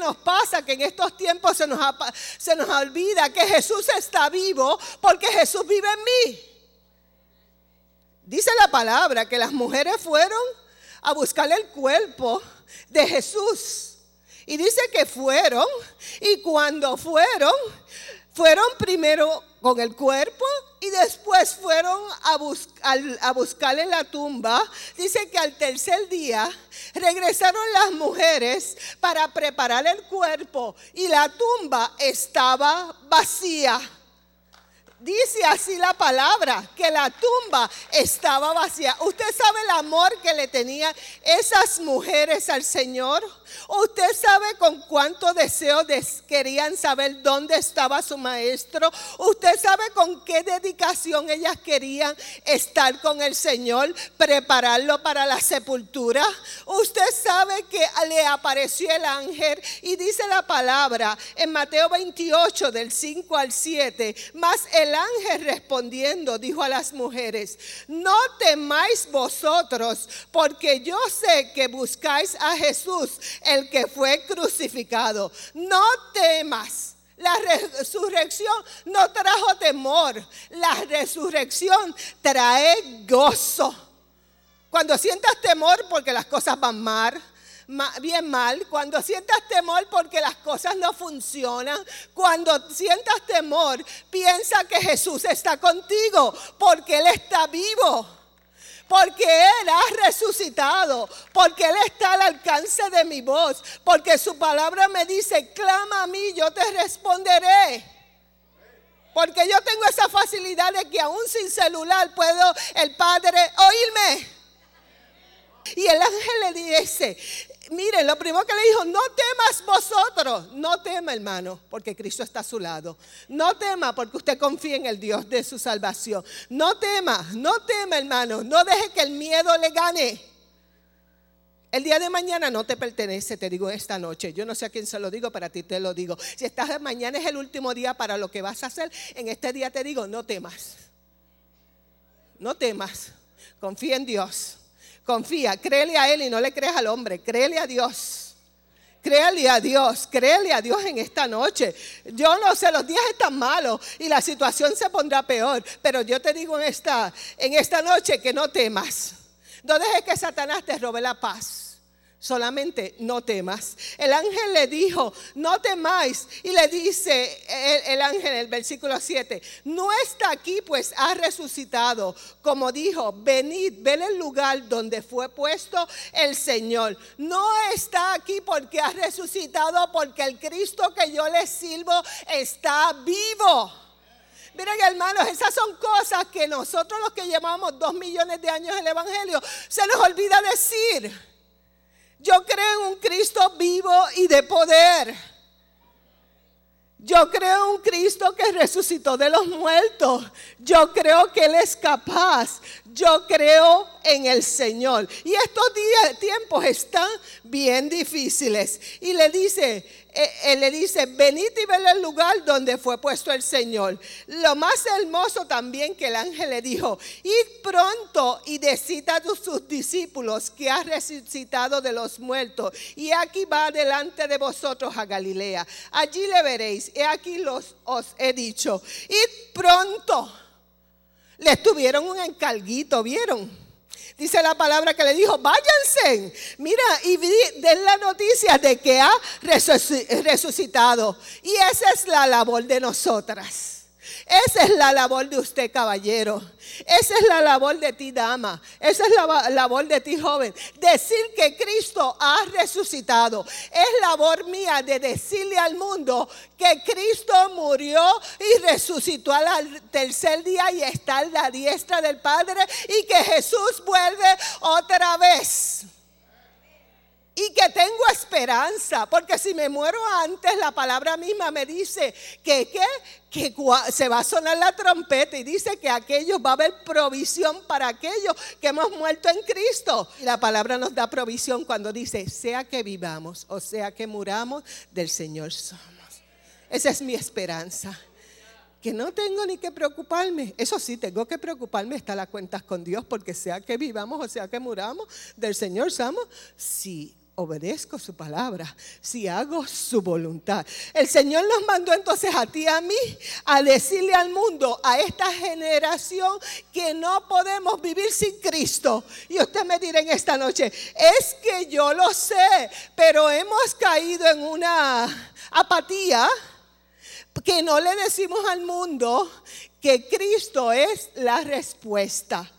nos pasa, que en estos tiempos se nos, se nos olvida que Jesús está vivo porque Jesús vive en mí. Dice la palabra que las mujeres fueron a buscar el cuerpo de Jesús. Y dice que fueron, y cuando fueron, fueron primero con el cuerpo y después fueron a, a buscar en la tumba. Dice que al tercer día regresaron las mujeres para preparar el cuerpo y la tumba estaba vacía. Dice así la palabra, que la tumba estaba vacía. ¿Usted sabe el amor que le tenían esas mujeres al Señor? ¿Usted sabe con cuánto deseo querían saber dónde estaba su maestro? ¿Usted sabe con qué dedicación ellas querían estar con el Señor, prepararlo para la sepultura? ¿Usted sabe que le apareció el ángel y dice la palabra en Mateo 28 del 5 al 7, más el el ángel respondiendo dijo a las mujeres, no temáis vosotros, porque yo sé que buscáis a Jesús, el que fue crucificado. No temas. La resurrección no trajo temor, la resurrección trae gozo. Cuando sientas temor porque las cosas van mal, bien mal, cuando sientas temor porque las cosas no funcionan, cuando sientas temor, piensa que Jesús está contigo porque Él está vivo porque Él ha resucitado, porque Él está al alcance de mi voz, porque su palabra me dice, clama a mí, yo te responderé. Porque yo tengo esa facilidad de que aún sin celular puedo el Padre oírme. Y el ángel le dice, Miren, lo primero que le dijo, no temas vosotros, no tema hermano, porque Cristo está a su lado. No tema porque usted confía en el Dios de su salvación. No tema, no tema hermano, no deje que el miedo le gane. El día de mañana no te pertenece, te digo esta noche. Yo no sé a quién se lo digo, para ti te lo digo. Si estás mañana es el último día para lo que vas a hacer, en este día te digo, no temas. No temas. Confía en Dios. Confía, créele a Él y no le creas al hombre, créele a Dios. Créale a Dios, créele a Dios en esta noche. Yo no sé, los días están malos y la situación se pondrá peor, pero yo te digo en esta, en esta noche que no temas. No dejes que Satanás te robe la paz solamente no temas. El ángel le dijo, no temáis. Y le dice el, ángel el versículo 7, no está aquí pues ha resucitado. Como dijo, venid, ven el lugar donde fue puesto el Señor. No está aquí porque ha resucitado, porque el Cristo que yo le sirvo está vivo. Miren hermanos, esas son cosas que nosotros los que llevamos dos millones de años en el Evangelio, se nos olvida decir. Yo creo en un Cristo vivo y de poder. Yo creo en un Cristo que resucitó de los muertos. Yo creo que Él es capaz. Yo creo en el Señor. Y estos días, tiempos están bien difíciles. Y le dice, eh, él le dice, venid y ven el lugar donde fue puesto el Señor. Lo más hermoso también que el ángel le dijo, id pronto y decid a sus discípulos que ha resucitado de los muertos. Y aquí va delante de vosotros a Galilea. Allí le veréis. Y aquí los, os he dicho, id pronto. Le tuvieron un encarguito, ¿vieron? Dice la palabra que le dijo, váyanse, mira, y den la noticia de que ha resucitado. Y esa es la labor de nosotras. Esa es la labor de usted, caballero. Esa es la labor de ti, dama. Esa es la labor de ti, joven. Decir que Cristo ha resucitado. Es labor mía de decirle al mundo que Cristo murió y resucitó al tercer día y está en la diestra del Padre y que Jesús vuelve otra vez. Que esperanza, porque si me muero antes, la palabra misma me dice que, que, se va a sonar la trompeta y dice que aquellos va a haber provisión para aquellos que hemos muerto en Cristo. Y la palabra nos da provisión cuando dice, sea que vivamos o sea que muramos, del Señor somos. Esa es mi esperanza que no tengo ni que preocuparme. Eso sí, tengo que preocuparme, está las cuentas con Dios, porque sea que vivamos o sea que muramos, del Señor somos, si obedezco su palabra, si hago su voluntad. El Señor nos mandó entonces a ti y a mí a decirle al mundo, a esta generación, que no podemos vivir sin Cristo. Y usted me dirá en esta noche, es que yo lo sé, pero hemos caído en una apatía que no le decimos al mundo que Cristo es la respuesta.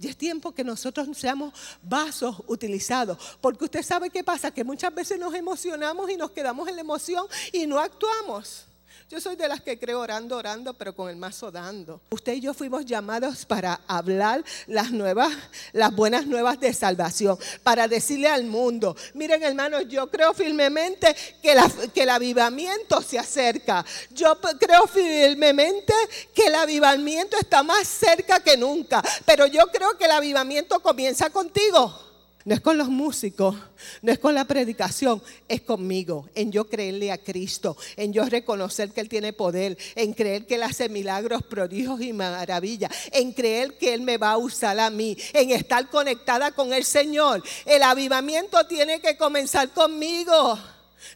Y es tiempo que nosotros seamos vasos utilizados. Porque usted sabe qué pasa, que muchas veces nos emocionamos y nos quedamos en la emoción y no actuamos. Yo soy de las que creo orando, orando, pero con el mazo dando. Usted y yo fuimos llamados para hablar las nuevas, las buenas nuevas de salvación, para decirle al mundo, miren hermanos, yo creo firmemente que, que el avivamiento se acerca. Yo creo firmemente que el avivamiento está más cerca que nunca, pero yo creo que el avivamiento comienza contigo. No es con los músicos, no es con la predicación, es conmigo, en yo creerle a Cristo, en yo reconocer que Él tiene poder, en creer que Él hace milagros, prodigios y maravillas, en creer que Él me va a usar a mí, en estar conectada con el Señor. El avivamiento tiene que comenzar conmigo.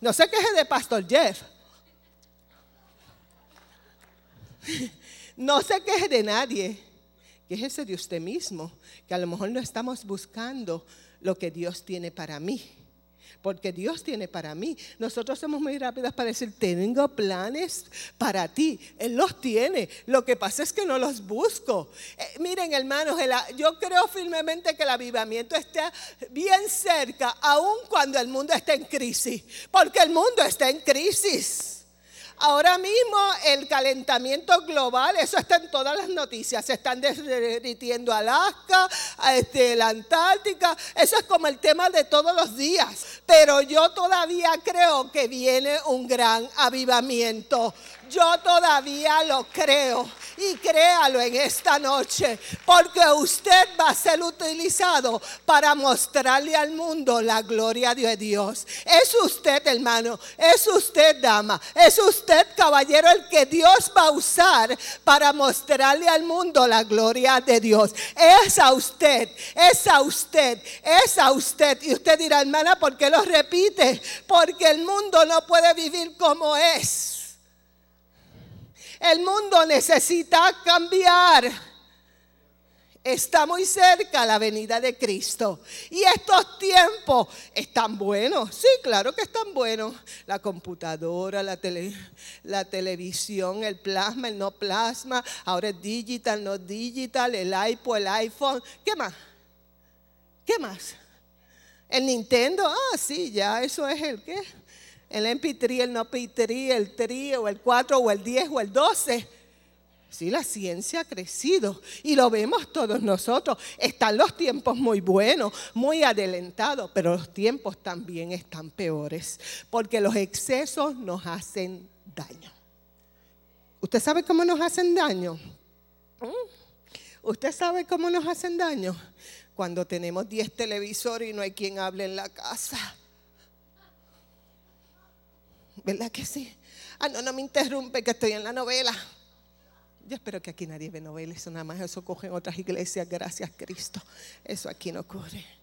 No qué es de Pastor Jeff. No qué es de nadie, que es ese de usted mismo, que a lo mejor no estamos buscando lo que Dios tiene para mí. Porque Dios tiene para mí. Nosotros somos muy rápidos para decir, tengo planes para ti. Él los tiene. Lo que pasa es que no los busco. Eh, miren, hermanos, yo creo firmemente que el avivamiento está bien cerca, aun cuando el mundo está en crisis. Porque el mundo está en crisis. Ahora mismo el calentamiento global, eso está en todas las noticias, se están derritiendo Alaska, este, la Antártica, eso es como el tema de todos los días. Pero yo todavía creo que viene un gran avivamiento. Yo todavía lo creo y créalo en esta noche, porque usted va a ser utilizado para mostrarle al mundo la gloria de Dios. Es usted, hermano, es usted, dama, es usted, caballero, el que Dios va a usar para mostrarle al mundo la gloria de Dios. Es a usted, es a usted, es a usted. Y usted dirá, hermana, ¿por qué lo repite? Porque el mundo no puede vivir como es. El mundo necesita cambiar. Está muy cerca la venida de Cristo. Y estos tiempos están buenos. Sí, claro que están buenos. La computadora, la, la televisión, el plasma, el no plasma. Ahora es digital, no digital. El iPod, el iPhone. ¿Qué más? ¿Qué más? El Nintendo. Ah, sí, ya eso es el qué el MP3, el no MP3, el 3 o el 4 o el 10 o el 12. Sí, la ciencia ha crecido y lo vemos todos nosotros. Están los tiempos muy buenos, muy adelantados, pero los tiempos también están peores, porque los excesos nos hacen daño. ¿Usted sabe cómo nos hacen daño? ¿Mm? ¿Usted sabe cómo nos hacen daño? Cuando tenemos 10 televisores y no hay quien hable en la casa ¿Verdad que sí? Ah, no, no me interrumpe que estoy en la novela. Yo espero que aquí nadie ve novelas, nada más eso cogen otras iglesias, gracias Cristo. Eso aquí no ocurre.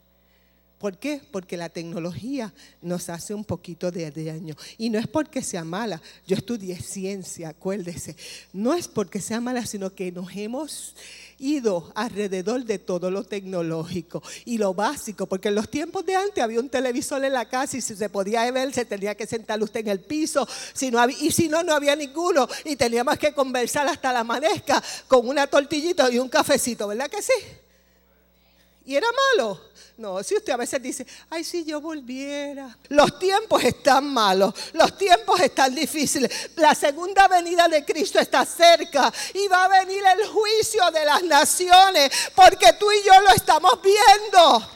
¿Por qué? Porque la tecnología nos hace un poquito de daño. Y no es porque sea mala. Yo estudié ciencia, acuérdese. No es porque sea mala, sino que nos hemos ido alrededor de todo lo tecnológico y lo básico, porque en los tiempos de antes había un televisor en la casa y si se podía ver, se tenía que sentar usted en el piso, si no y si no, no había ninguno y teníamos que conversar hasta la amanezca con una tortillita y un cafecito, ¿verdad que sí? ¿Y era malo? No, si usted a veces dice, ay, si yo volviera. Los tiempos están malos, los tiempos están difíciles. La segunda venida de Cristo está cerca y va a venir el juicio de las naciones porque tú y yo lo estamos viendo.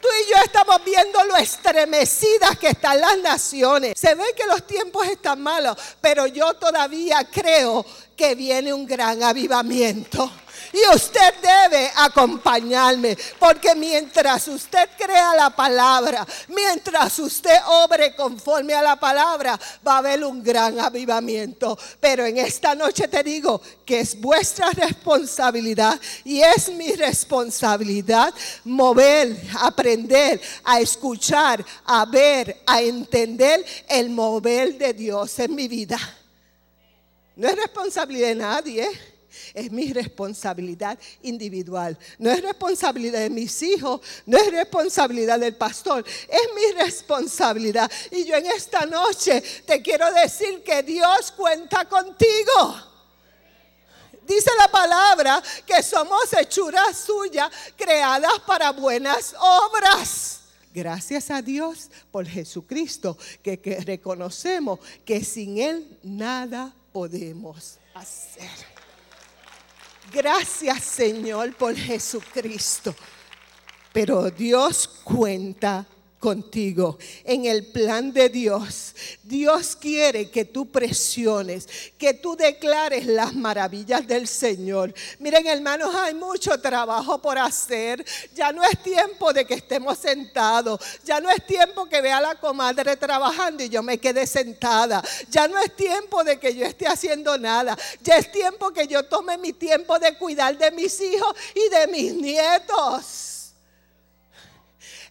Tú y yo estamos viendo lo estremecidas que están las naciones. Se ve que los tiempos están malos, pero yo todavía creo que viene un gran avivamiento. Y usted debe acompañarme, porque mientras usted crea la palabra, mientras usted obre conforme a la palabra, va a haber un gran avivamiento. Pero en esta noche te digo que es vuestra responsabilidad y es mi responsabilidad mover, aprender, a escuchar, a ver, a entender el mover de Dios en mi vida. No es responsabilidad de nadie es mi responsabilidad individual. No es responsabilidad de mis hijos, no es responsabilidad del pastor, es mi responsabilidad. Y yo en esta noche te quiero decir que Dios cuenta contigo. Dice la palabra que somos hechuras suyas creadas para buenas obras. Gracias a Dios por Jesucristo, que, reconocemos que sin Él nada podemos hacer. Gracias Señor por Jesucristo. Pero Dios cuenta contigo en el plan de Dios. Dios quiere que tú presiones, que tú declares las maravillas del Señor. Miren hermanos, hay mucho trabajo por hacer. Ya no es tiempo de que estemos sentados. Ya no es tiempo que vea a la comadre trabajando y yo me quede sentada. Ya no es tiempo de que yo esté haciendo nada. Ya es tiempo que yo tome mi tiempo de cuidar de mis hijos y de mis nietos.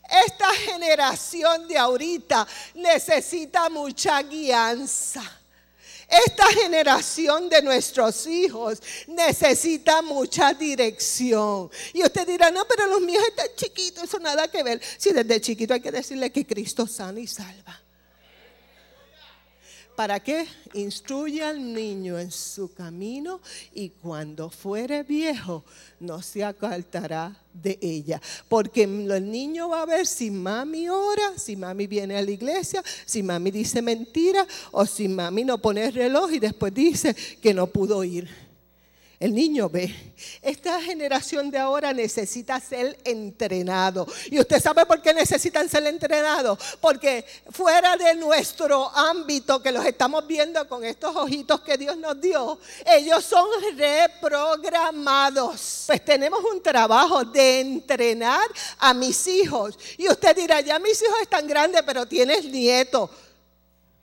Esta generación de ahorita necesita mucha guianza. Esta generación de nuestros hijos necesita mucha dirección. Y usted dirá, no, pero los míos están chiquitos, eso nada que ver. Si desde chiquito hay que decirle que Cristo sana y salva. ¿Para qué? Instruye al niño en su camino y cuando fuere viejo no se apartará de ella. Porque el niño va a ver si mami ora, si mami viene a la iglesia, si mami dice mentira o si mami no pone el reloj y después dice que no pudo ir. El niño ve. Esta generación de ahora necesita ser entrenado. ¿Y usted sabe por qué necesitan ser entrenados? Porque fuera de nuestro ámbito que los estamos viendo con estos ojitos que Dios nos dio, ellos son reprogramados. Pues tenemos un trabajo de entrenar a mis hijos. Y usted dirá, ya mis hijos están grandes, pero tienes nietos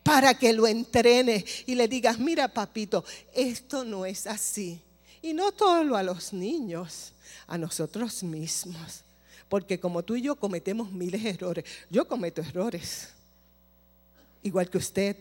para que lo entrene y le digas, mira papito, esto no es así. Y no solo a los niños, a nosotros mismos. Porque como tú y yo cometemos miles de errores, yo cometo errores, igual que usted.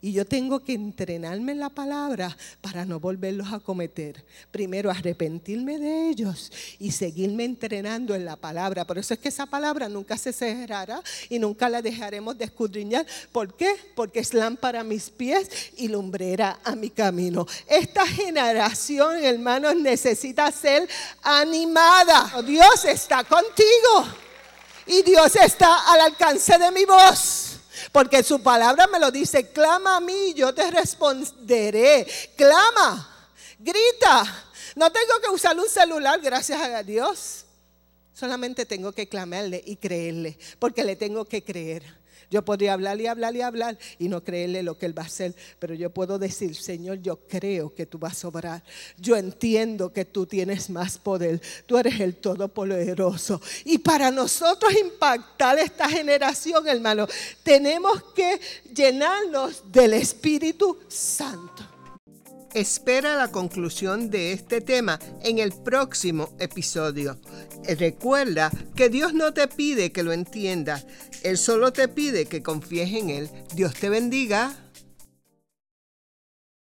Y yo tengo que entrenarme en la palabra para no volverlos a cometer. Primero arrepentirme de ellos y seguirme entrenando en la palabra. Por eso es que esa palabra nunca se cerrará y nunca la dejaremos de escudriñar. ¿Por qué? Porque es lámpara a mis pies y lumbrera a mi camino. Esta generación, hermanos, necesita ser animada. Dios está contigo y Dios está al alcance de mi voz. Porque su palabra me lo dice, clama a mí, yo te responderé. Clama, grita. No tengo que usar un celular, gracias a Dios. Solamente tengo que clamarle y creerle, porque le tengo que creer. Yo podría hablar y hablar y hablar y no creerle lo que Él va a hacer, pero yo puedo decir, Señor, yo creo que tú vas a obrar. Yo entiendo que tú tienes más poder. Tú eres el Todopoderoso. Y para nosotros impactar esta generación, hermano, tenemos que llenarnos del Espíritu Santo. Espera la conclusión de este tema en el próximo episodio. Recuerda que Dios no te pide que lo entiendas, Él solo te pide que confíes en Él. Dios te bendiga.